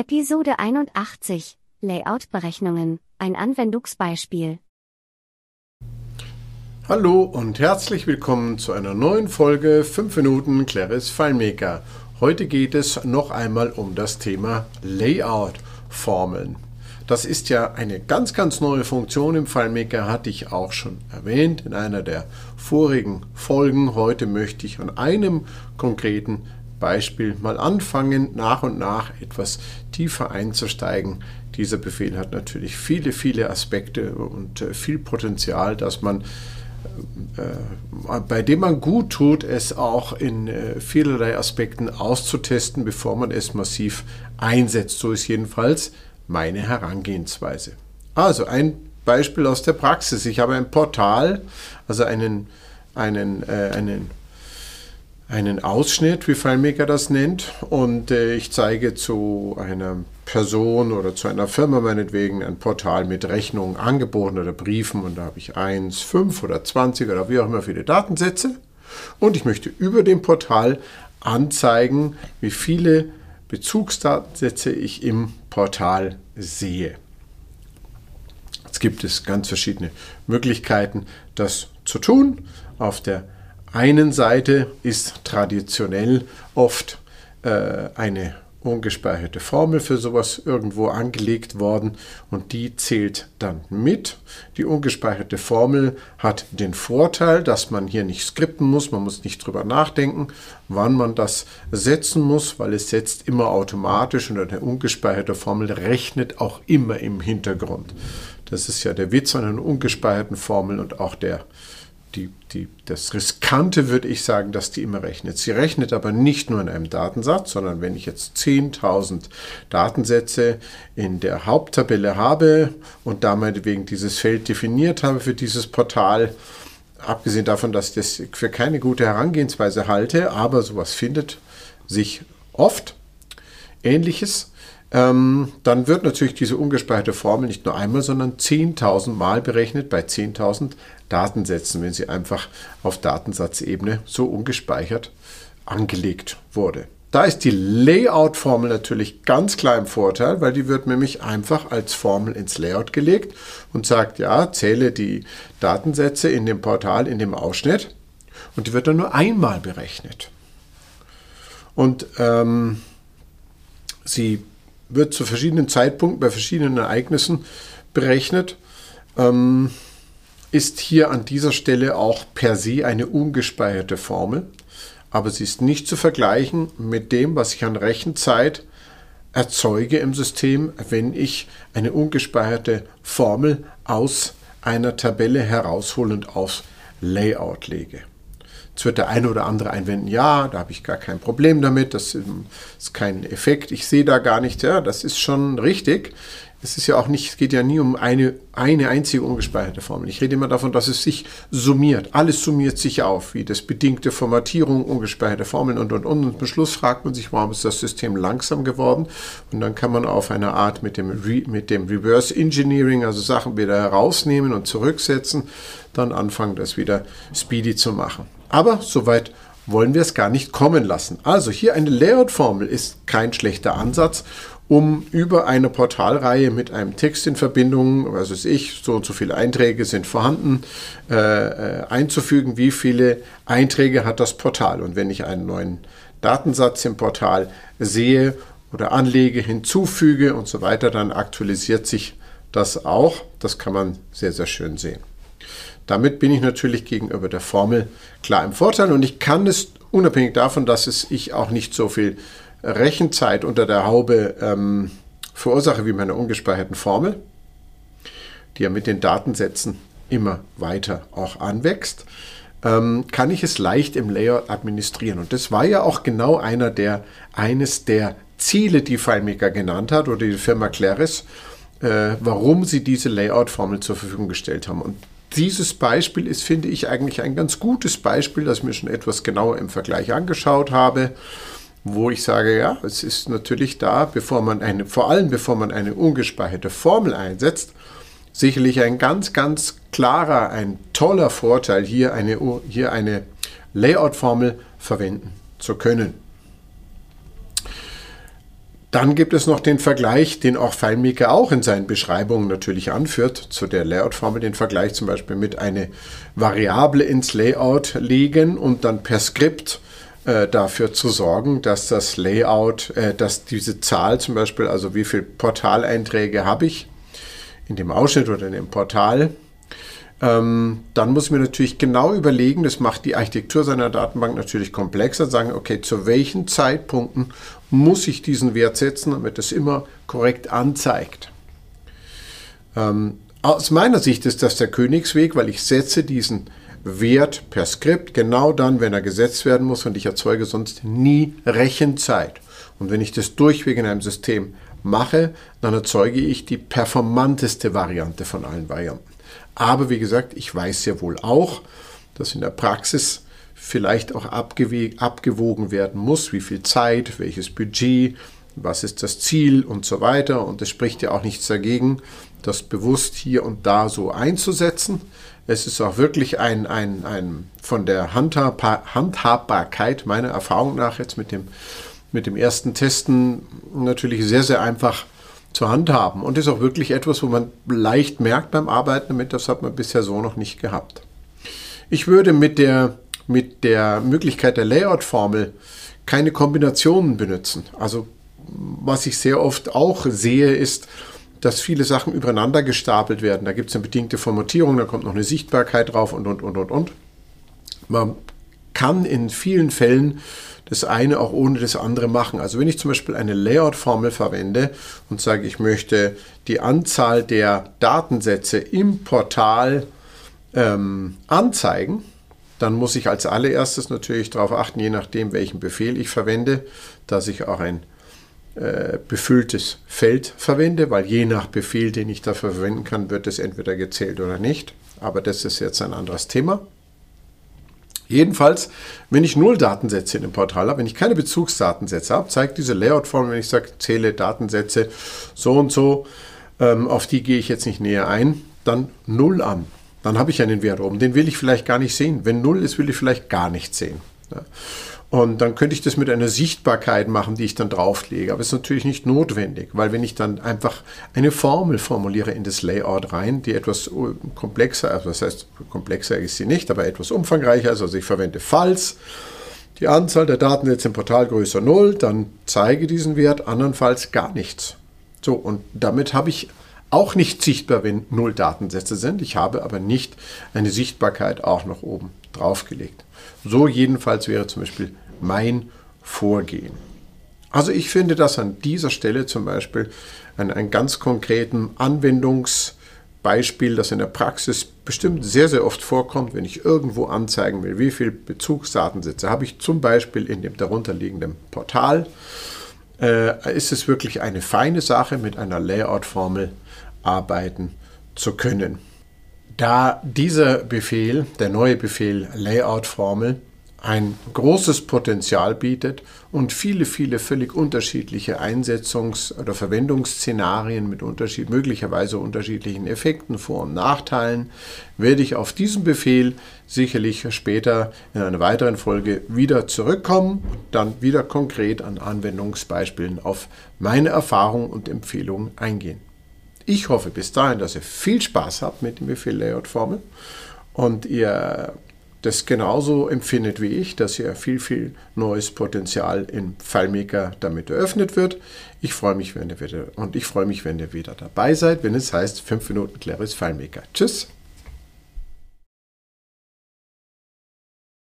Episode 81 Layout-Berechnungen, ein Anwendungsbeispiel. Hallo und herzlich willkommen zu einer neuen Folge 5 Minuten Claris FileMaker. Heute geht es noch einmal um das Thema Layout-Formeln. Das ist ja eine ganz, ganz neue Funktion im FileMaker, hatte ich auch schon erwähnt in einer der vorigen Folgen. Heute möchte ich an einem konkreten Beispiel mal anfangen, nach und nach etwas tiefer einzusteigen. Dieser Befehl hat natürlich viele, viele Aspekte und äh, viel Potenzial, dass man äh, bei dem man gut tut, es auch in äh, vielerlei Aspekten auszutesten, bevor man es massiv einsetzt. So ist jedenfalls meine Herangehensweise. Also ein Beispiel aus der Praxis. Ich habe ein Portal, also einen, einen, äh, einen einen Ausschnitt, wie FileMaker das nennt, und äh, ich zeige zu einer Person oder zu einer Firma meinetwegen ein Portal mit Rechnungen, Angeboten oder Briefen und da habe ich 1, 5 oder 20 oder wie auch immer viele Datensätze und ich möchte über dem Portal anzeigen, wie viele Bezugsdatensätze ich im Portal sehe. Jetzt gibt es ganz verschiedene Möglichkeiten, das zu tun. Auf der einen Seite ist traditionell oft äh, eine ungespeicherte Formel für sowas irgendwo angelegt worden und die zählt dann mit. Die ungespeicherte Formel hat den Vorteil, dass man hier nicht skripten muss, man muss nicht drüber nachdenken, wann man das setzen muss, weil es setzt immer automatisch und eine ungespeicherte Formel rechnet auch immer im Hintergrund. Das ist ja der Witz an einer ungespeicherten Formel und auch der die, die, das Riskante würde ich sagen, dass die immer rechnet. Sie rechnet aber nicht nur in einem Datensatz, sondern wenn ich jetzt 10.000 Datensätze in der Haupttabelle habe und da meinetwegen dieses Feld definiert habe für dieses Portal, abgesehen davon, dass ich das für keine gute Herangehensweise halte, aber sowas findet sich oft. Ähnliches ähm, dann wird natürlich diese ungespeicherte Formel nicht nur einmal, sondern 10.000 Mal berechnet bei 10.000 Datensätzen, wenn sie einfach auf Datensatzebene so ungespeichert angelegt wurde. Da ist die Layout-Formel natürlich ganz klar im Vorteil, weil die wird nämlich einfach als Formel ins Layout gelegt und sagt, ja, zähle die Datensätze in dem Portal, in dem Ausschnitt und die wird dann nur einmal berechnet. Und ähm, sie wird zu verschiedenen Zeitpunkten bei verschiedenen Ereignissen berechnet, ähm, ist hier an dieser Stelle auch per se eine ungespeicherte Formel, aber sie ist nicht zu vergleichen mit dem, was ich an Rechenzeit erzeuge im System, wenn ich eine ungespeicherte Formel aus einer Tabelle heraushole und aufs Layout lege. Jetzt wird der eine oder andere einwenden, ja, da habe ich gar kein Problem damit, das ist kein Effekt, ich sehe da gar nicht, ja, das ist schon richtig. Es ist ja auch nicht, es geht ja nie um eine, eine einzige ungespeicherte Formel. Ich rede immer davon, dass es sich summiert. Alles summiert sich auf, wie das bedingte Formatierung, ungespeicherte Formeln und und und. Und am Schluss fragt man sich, warum ist das System langsam geworden? Und dann kann man auf eine Art mit dem, Re, mit dem Reverse Engineering, also Sachen wieder herausnehmen und zurücksetzen, dann anfangen, das wieder speedy zu machen. Aber soweit wollen wir es gar nicht kommen lassen. Also hier eine Layout-Formel ist kein schlechter Ansatz, um über eine Portalreihe mit einem Text in Verbindung, was weiß ich, so und so viele Einträge sind vorhanden, äh, äh, einzufügen, wie viele Einträge hat das Portal. Und wenn ich einen neuen Datensatz im Portal sehe oder anlege, hinzufüge und so weiter, dann aktualisiert sich das auch. Das kann man sehr, sehr schön sehen. Damit bin ich natürlich gegenüber der Formel klar im Vorteil und ich kann es unabhängig davon, dass es ich auch nicht so viel Rechenzeit unter der Haube ähm, verursache wie meine ungespeicherten Formel, die ja mit den Datensätzen immer weiter auch anwächst, ähm, kann ich es leicht im Layout administrieren. Und das war ja auch genau einer der, eines der Ziele, die FileMaker genannt hat oder die Firma Claris, äh, warum sie diese Layout-Formel zur Verfügung gestellt haben. Und dieses Beispiel ist, finde ich, eigentlich ein ganz gutes Beispiel, das ich mir schon etwas genauer im Vergleich angeschaut habe, wo ich sage, ja, es ist natürlich da, bevor man eine, vor allem bevor man eine ungespeicherte Formel einsetzt, sicherlich ein ganz, ganz klarer, ein toller Vorteil, hier eine, hier eine Layout-Formel verwenden zu können. Dann gibt es noch den Vergleich, den auch FileMaker auch in seinen Beschreibungen natürlich anführt, zu der Layout-Formel, den Vergleich zum Beispiel mit eine Variable ins Layout legen und dann per Skript äh, dafür zu sorgen, dass das Layout, äh, dass diese Zahl zum Beispiel, also wie viele Portaleinträge habe ich in dem Ausschnitt oder in dem Portal, ähm, dann muss ich mir natürlich genau überlegen, das macht die Architektur seiner Datenbank natürlich komplexer, sagen, okay, zu welchen Zeitpunkten muss ich diesen Wert setzen, damit es immer korrekt anzeigt. Ähm, aus meiner Sicht ist das der Königsweg, weil ich setze diesen Wert per Skript genau dann, wenn er gesetzt werden muss und ich erzeuge sonst nie Rechenzeit. Und wenn ich das durchweg in einem System mache, dann erzeuge ich die performanteste Variante von allen Varianten. Aber wie gesagt, ich weiß sehr wohl auch, dass in der Praxis vielleicht auch abgewogen werden muss, wie viel Zeit, welches Budget, was ist das Ziel und so weiter. Und es spricht ja auch nichts dagegen, das bewusst hier und da so einzusetzen. Es ist auch wirklich ein, ein, ein von der Handhabbarkeit meiner Erfahrung nach jetzt mit dem, mit dem ersten Testen natürlich sehr, sehr einfach zu handhaben und ist auch wirklich etwas, wo man leicht merkt beim Arbeiten damit, das hat man bisher so noch nicht gehabt. Ich würde mit der, mit der Möglichkeit der Layout-Formel keine Kombinationen benutzen. Also was ich sehr oft auch sehe, ist, dass viele Sachen übereinander gestapelt werden. Da gibt es eine bedingte Formatierung, da kommt noch eine Sichtbarkeit drauf und, und, und, und, und. Man kann in vielen Fällen das eine auch ohne das andere machen. Also wenn ich zum Beispiel eine Layout-Formel verwende und sage, ich möchte die Anzahl der Datensätze im Portal ähm, anzeigen, dann muss ich als allererstes natürlich darauf achten, je nachdem, welchen Befehl ich verwende, dass ich auch ein äh, befülltes Feld verwende, weil je nach Befehl, den ich dafür verwenden kann, wird es entweder gezählt oder nicht. Aber das ist jetzt ein anderes Thema. Jedenfalls, wenn ich null Datensätze in dem Portal habe, wenn ich keine Bezugsdatensätze habe, zeigt diese Layout-Form, wenn ich sage, zähle Datensätze so und so, ähm, auf die gehe ich jetzt nicht näher ein, dann null an. Dann habe ich einen Wert oben. Den will ich vielleicht gar nicht sehen. Wenn null ist, will ich vielleicht gar nicht sehen. Ja. Und dann könnte ich das mit einer Sichtbarkeit machen, die ich dann drauflege. Aber es ist natürlich nicht notwendig, weil wenn ich dann einfach eine Formel formuliere in das Layout rein, die etwas äh, komplexer, also das heißt, komplexer ist sie nicht, aber etwas umfangreicher ist, also ich verwende falls, die Anzahl der Datensätze im Portal größer 0, dann zeige diesen Wert, andernfalls gar nichts. So, und damit habe ich auch nicht sichtbar, wenn null Datensätze sind. Ich habe aber nicht eine Sichtbarkeit auch noch oben draufgelegt. So jedenfalls wäre zum Beispiel mein Vorgehen. Also ich finde das an dieser Stelle zum Beispiel an einem ganz konkreten Anwendungsbeispiel, das in der Praxis bestimmt sehr, sehr oft vorkommt, wenn ich irgendwo anzeigen will, wie viele Bezugsdatensätze habe ich zum Beispiel in dem darunterliegenden Portal, äh, ist es wirklich eine feine Sache, mit einer Layout-Formel arbeiten zu können. Da dieser Befehl, der neue Befehl Layout-Formel, ein großes Potenzial bietet und viele, viele völlig unterschiedliche Einsetzungs- oder Verwendungsszenarien mit Unterschied, möglicherweise unterschiedlichen Effekten, Vor- und Nachteilen, werde ich auf diesen Befehl sicherlich später in einer weiteren Folge wieder zurückkommen und dann wieder konkret an Anwendungsbeispielen auf meine Erfahrungen und Empfehlungen eingehen. Ich hoffe bis dahin, dass ihr viel Spaß habt mit dem Befehl Layout Formel und ihr das genauso empfindet wie ich, dass hier viel, viel neues Potenzial im FileMaker damit eröffnet wird. Ich freue mich, wenn ihr wieder und ich freue mich, wenn ihr wieder dabei seid, wenn es heißt 5 Minuten Claris FileMaker. Tschüss!